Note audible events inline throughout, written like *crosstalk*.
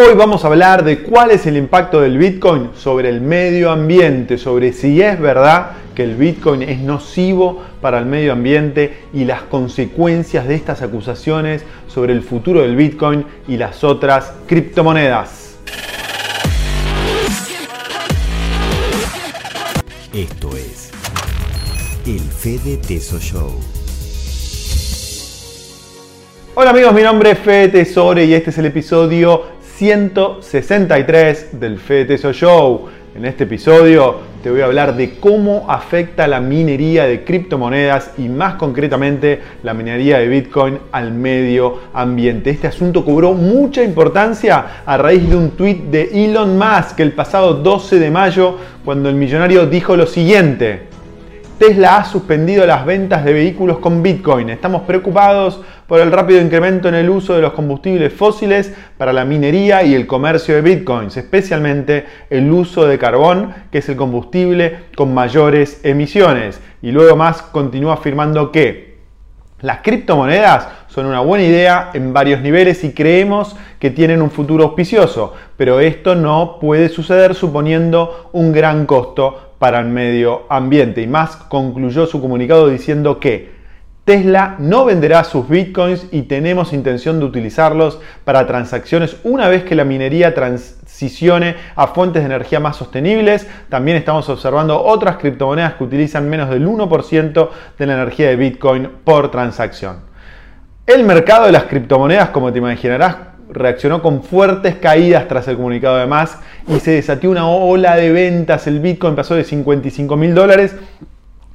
Hoy vamos a hablar de cuál es el impacto del Bitcoin sobre el medio ambiente, sobre si es verdad que el Bitcoin es nocivo para el medio ambiente y las consecuencias de estas acusaciones sobre el futuro del Bitcoin y las otras criptomonedas. Esto es el Fede Teso Show. Hola amigos, mi nombre es Fede Tesore y este es el episodio 163 del FETESO Show. En este episodio te voy a hablar de cómo afecta la minería de criptomonedas y más concretamente la minería de Bitcoin al medio ambiente. Este asunto cobró mucha importancia a raíz de un tweet de Elon Musk el pasado 12 de mayo cuando el millonario dijo lo siguiente. Tesla ha suspendido las ventas de vehículos con Bitcoin. Estamos preocupados por el rápido incremento en el uso de los combustibles fósiles para la minería y el comercio de bitcoins, especialmente el uso de carbón, que es el combustible con mayores emisiones. Y luego más continúa afirmando que las criptomonedas son una buena idea en varios niveles y creemos que tienen un futuro auspicioso, pero esto no puede suceder suponiendo un gran costo para el medio ambiente. Y más concluyó su comunicado diciendo que Tesla no venderá sus bitcoins y tenemos intención de utilizarlos para transacciones una vez que la minería transicione a fuentes de energía más sostenibles. También estamos observando otras criptomonedas que utilizan menos del 1% de la energía de bitcoin por transacción. El mercado de las criptomonedas, como te imaginarás, reaccionó con fuertes caídas tras el comunicado de Musk y se desató una ola de ventas. El Bitcoin pasó de 55 mil dólares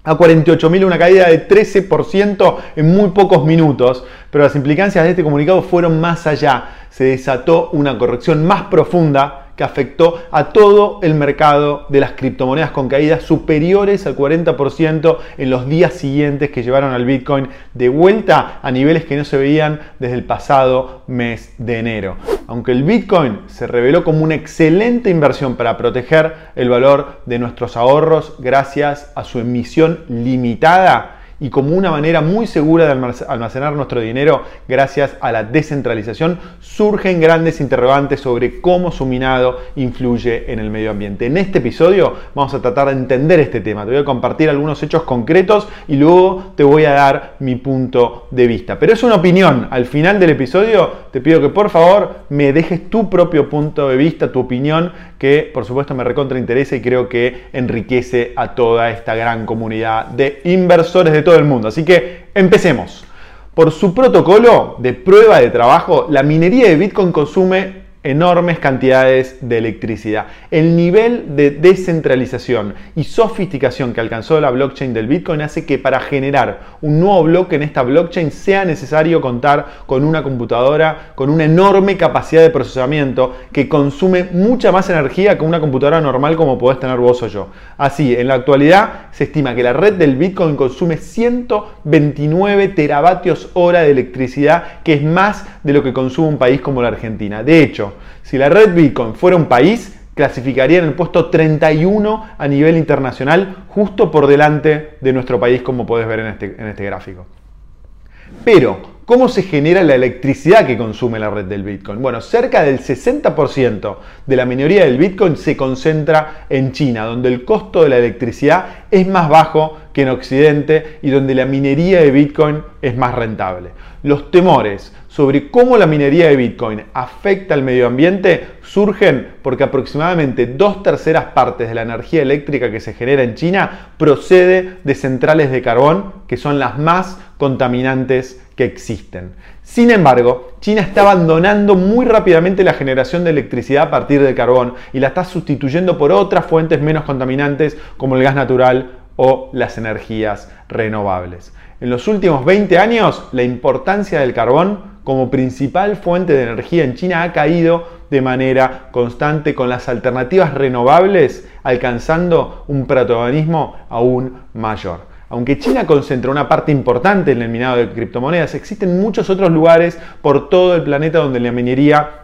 a 48.000, una caída de 13% en muy pocos minutos, pero las implicancias de este comunicado fueron más allá. Se desató una corrección más profunda que afectó a todo el mercado de las criptomonedas con caídas superiores al 40% en los días siguientes que llevaron al Bitcoin de vuelta a niveles que no se veían desde el pasado mes de enero. Aunque el Bitcoin se reveló como una excelente inversión para proteger el valor de nuestros ahorros gracias a su emisión limitada, y como una manera muy segura de almacenar nuestro dinero gracias a la descentralización, surgen grandes interrogantes sobre cómo su minado influye en el medio ambiente. En este episodio vamos a tratar de entender este tema. Te voy a compartir algunos hechos concretos y luego te voy a dar mi punto de vista. Pero es una opinión. Al final del episodio te pido que por favor me dejes tu propio punto de vista, tu opinión, que por supuesto me recontra interesa y creo que enriquece a toda esta gran comunidad de inversores de el mundo. Así que empecemos. Por su protocolo de prueba de trabajo, la minería de Bitcoin consume enormes cantidades de electricidad. El nivel de descentralización y sofisticación que alcanzó la blockchain del Bitcoin hace que para generar un nuevo bloque en esta blockchain sea necesario contar con una computadora con una enorme capacidad de procesamiento que consume mucha más energía que una computadora normal como podés tener vos o yo. Así, en la actualidad se estima que la red del Bitcoin consume 129 teravatios hora de electricidad, que es más de lo que consume un país como la Argentina. De hecho, si la red Bitcoin fuera un país, clasificaría en el puesto 31 a nivel internacional, justo por delante de nuestro país, como puedes ver en este, en este gráfico. Pero, ¿cómo se genera la electricidad que consume la red del Bitcoin? Bueno, cerca del 60% de la minoría del Bitcoin se concentra en China, donde el costo de la electricidad es más bajo que en Occidente y donde la minería de Bitcoin es más rentable. Los temores sobre cómo la minería de Bitcoin afecta al medio ambiente surgen porque aproximadamente dos terceras partes de la energía eléctrica que se genera en China procede de centrales de carbón que son las más contaminantes que existen. Sin embargo, China está abandonando muy rápidamente la generación de electricidad a partir del carbón y la está sustituyendo por otras fuentes menos contaminantes como el gas natural o las energías renovables. En los últimos 20 años, la importancia del carbón como principal fuente de energía en China ha caído de manera constante con las alternativas renovables alcanzando un protagonismo aún mayor. Aunque China concentra una parte importante en el minado de criptomonedas, existen muchos otros lugares por todo el planeta donde la minería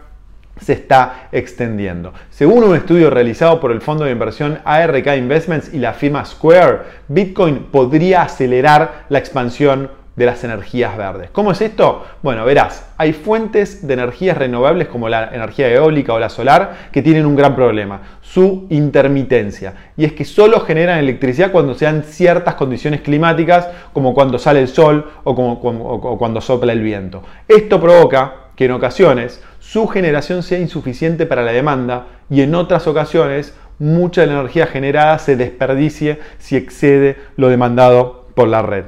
se está extendiendo. Según un estudio realizado por el fondo de inversión ARK Investments y la firma Square, Bitcoin podría acelerar la expansión de las energías verdes. ¿Cómo es esto? Bueno, verás, hay fuentes de energías renovables como la energía eólica o la solar que tienen un gran problema, su intermitencia. Y es que solo generan electricidad cuando sean ciertas condiciones climáticas, como cuando sale el sol o cuando sopla el viento. Esto provoca que en ocasiones su generación sea insuficiente para la demanda y en otras ocasiones mucha de la energía generada se desperdicie si excede lo demandado por la red.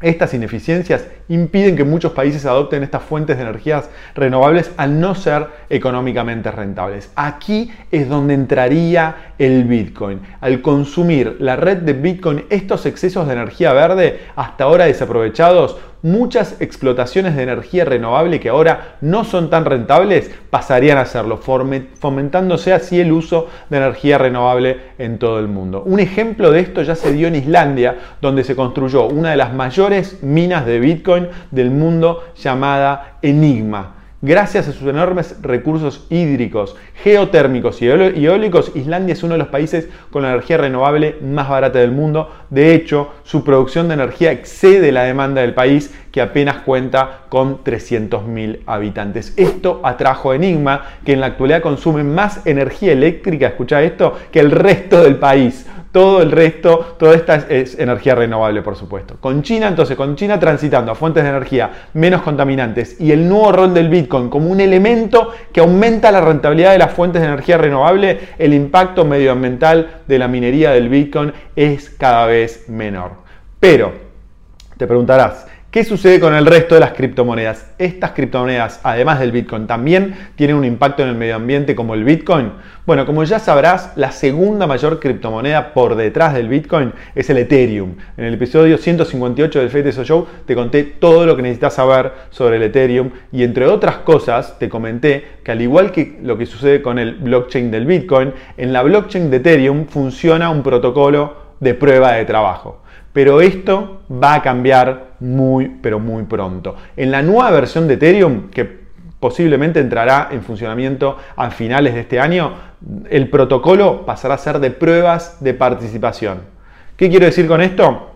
Estas ineficiencias impiden que muchos países adopten estas fuentes de energías renovables al no ser económicamente rentables. Aquí es donde entraría el Bitcoin. Al consumir la red de Bitcoin estos excesos de energía verde hasta ahora desaprovechados, muchas explotaciones de energía renovable que ahora no son tan rentables pasarían a serlo, fomentándose así el uso de energía renovable en todo el mundo. Un ejemplo de esto ya se dio en Islandia, donde se construyó una de las mayores minas de Bitcoin del mundo llamada Enigma. Gracias a sus enormes recursos hídricos, geotérmicos y eólicos, Islandia es uno de los países con la energía renovable más barata del mundo. De hecho, su producción de energía excede la demanda del país, que apenas cuenta con 300.000 habitantes. Esto atrajo a Enigma, que en la actualidad consume más energía eléctrica, escucha esto, que el resto del país todo el resto, toda esta es, energía renovable, por supuesto. Con China, entonces, con China transitando a fuentes de energía menos contaminantes y el nuevo rol del Bitcoin como un elemento que aumenta la rentabilidad de las fuentes de energía renovable, el impacto medioambiental de la minería del Bitcoin es cada vez menor. Pero, te preguntarás, ¿Qué sucede con el resto de las criptomonedas? Estas criptomonedas, además del Bitcoin, también tienen un impacto en el medio ambiente como el Bitcoin. Bueno, como ya sabrás, la segunda mayor criptomoneda por detrás del Bitcoin es el Ethereum. En el episodio 158 del FTSO Show te conté todo lo que necesitas saber sobre el Ethereum y entre otras cosas te comenté que al igual que lo que sucede con el blockchain del Bitcoin, en la blockchain de Ethereum funciona un protocolo de prueba de trabajo. Pero esto va a cambiar muy, pero muy pronto. En la nueva versión de Ethereum, que posiblemente entrará en funcionamiento a finales de este año, el protocolo pasará a ser de pruebas de participación. ¿Qué quiero decir con esto?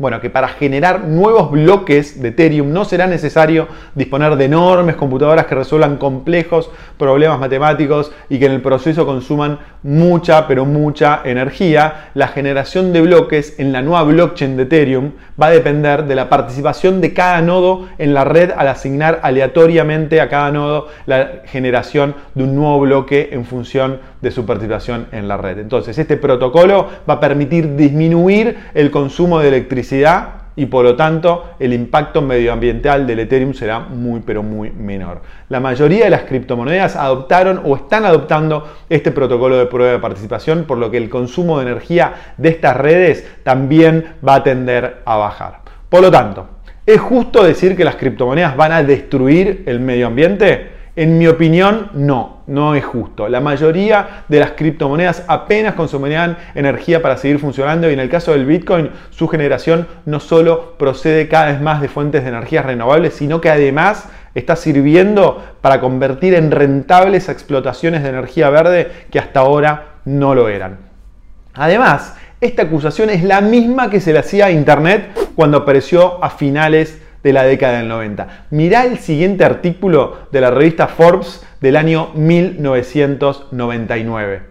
Bueno, que para generar nuevos bloques de Ethereum no será necesario disponer de enormes computadoras que resuelvan complejos problemas matemáticos y que en el proceso consuman mucha, pero mucha energía. La generación de bloques en la nueva blockchain de Ethereum va a depender de la participación de cada nodo en la red al asignar aleatoriamente a cada nodo la generación de un nuevo bloque en función de su participación en la red. Entonces, este protocolo va a permitir disminuir el consumo de electricidad y por lo tanto el impacto medioambiental del Ethereum será muy pero muy menor. La mayoría de las criptomonedas adoptaron o están adoptando este protocolo de prueba de participación, por lo que el consumo de energía de estas redes también va a tender a bajar. Por lo tanto, ¿es justo decir que las criptomonedas van a destruir el medio ambiente? En mi opinión, no, no es justo. La mayoría de las criptomonedas apenas consumirían energía para seguir funcionando y en el caso del Bitcoin, su generación no solo procede cada vez más de fuentes de energías renovables, sino que además está sirviendo para convertir en rentables explotaciones de energía verde que hasta ahora no lo eran. Además, esta acusación es la misma que se le hacía a Internet cuando apareció a finales de la década del 90. Mirá el siguiente artículo de la revista Forbes del año 1999.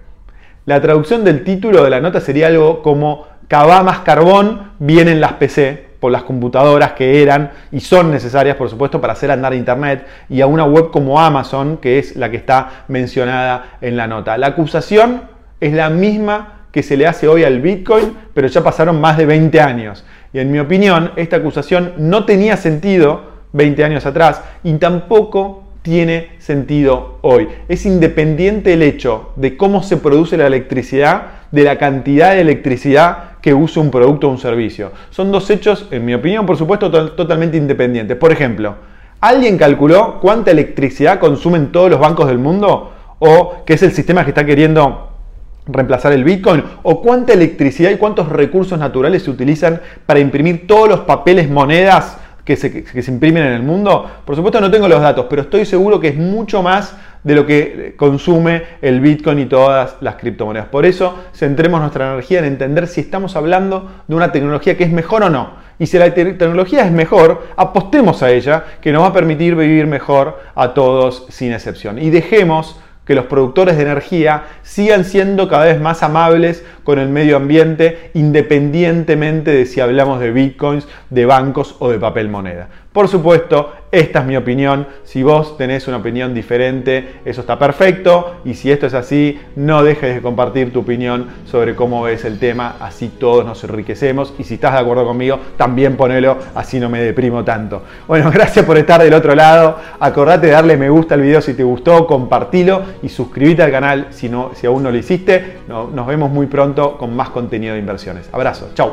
La traducción del título de la nota sería algo como Cava más carbón, vienen las PC por las computadoras que eran y son necesarias, por supuesto, para hacer andar Internet y a una web como Amazon, que es la que está mencionada en la nota. La acusación es la misma que se le hace hoy al Bitcoin, pero ya pasaron más de 20 años. Y en mi opinión, esta acusación no tenía sentido 20 años atrás y tampoco tiene sentido hoy. Es independiente el hecho de cómo se produce la electricidad de la cantidad de electricidad que usa un producto o un servicio. Son dos hechos, en mi opinión, por supuesto, totalmente independientes. Por ejemplo, ¿alguien calculó cuánta electricidad consumen todos los bancos del mundo? ¿O qué es el sistema que está queriendo reemplazar el Bitcoin? ¿O cuánta electricidad y cuántos recursos naturales se utilizan para imprimir todos los papeles, monedas que se, que se, imprimen en el mundo? Por supuesto no tengo los datos, pero estoy seguro que es mucho más de lo que consume el Bitcoin y todas las criptomonedas. Por eso centremos nuestra energía en entender si estamos hablando de una tecnología que es mejor o no. Y si la tecnología es mejor, apostemos a ella, que nos va a permitir vivir mejor a todos sin excepción. Y dejemos que los productores de energía sigan siendo cada vez más amables con el medio ambiente, independientemente de si hablamos de bitcoins, de bancos o de papel moneda. Por supuesto, esta es mi opinión. Si vos tenés una opinión diferente, eso está perfecto. Y si esto es así, no dejes de compartir tu opinión sobre cómo ves el tema. Así todos nos enriquecemos. Y si estás de acuerdo conmigo, también ponelo. Así no me deprimo tanto. Bueno, *laughs* gracias por estar del otro lado. Acordate de darle me gusta al video si te gustó, compartilo y suscríbete al canal si, no, si aún no lo hiciste. nos vemos muy pronto con más contenido de inversiones. Abrazo. Chau.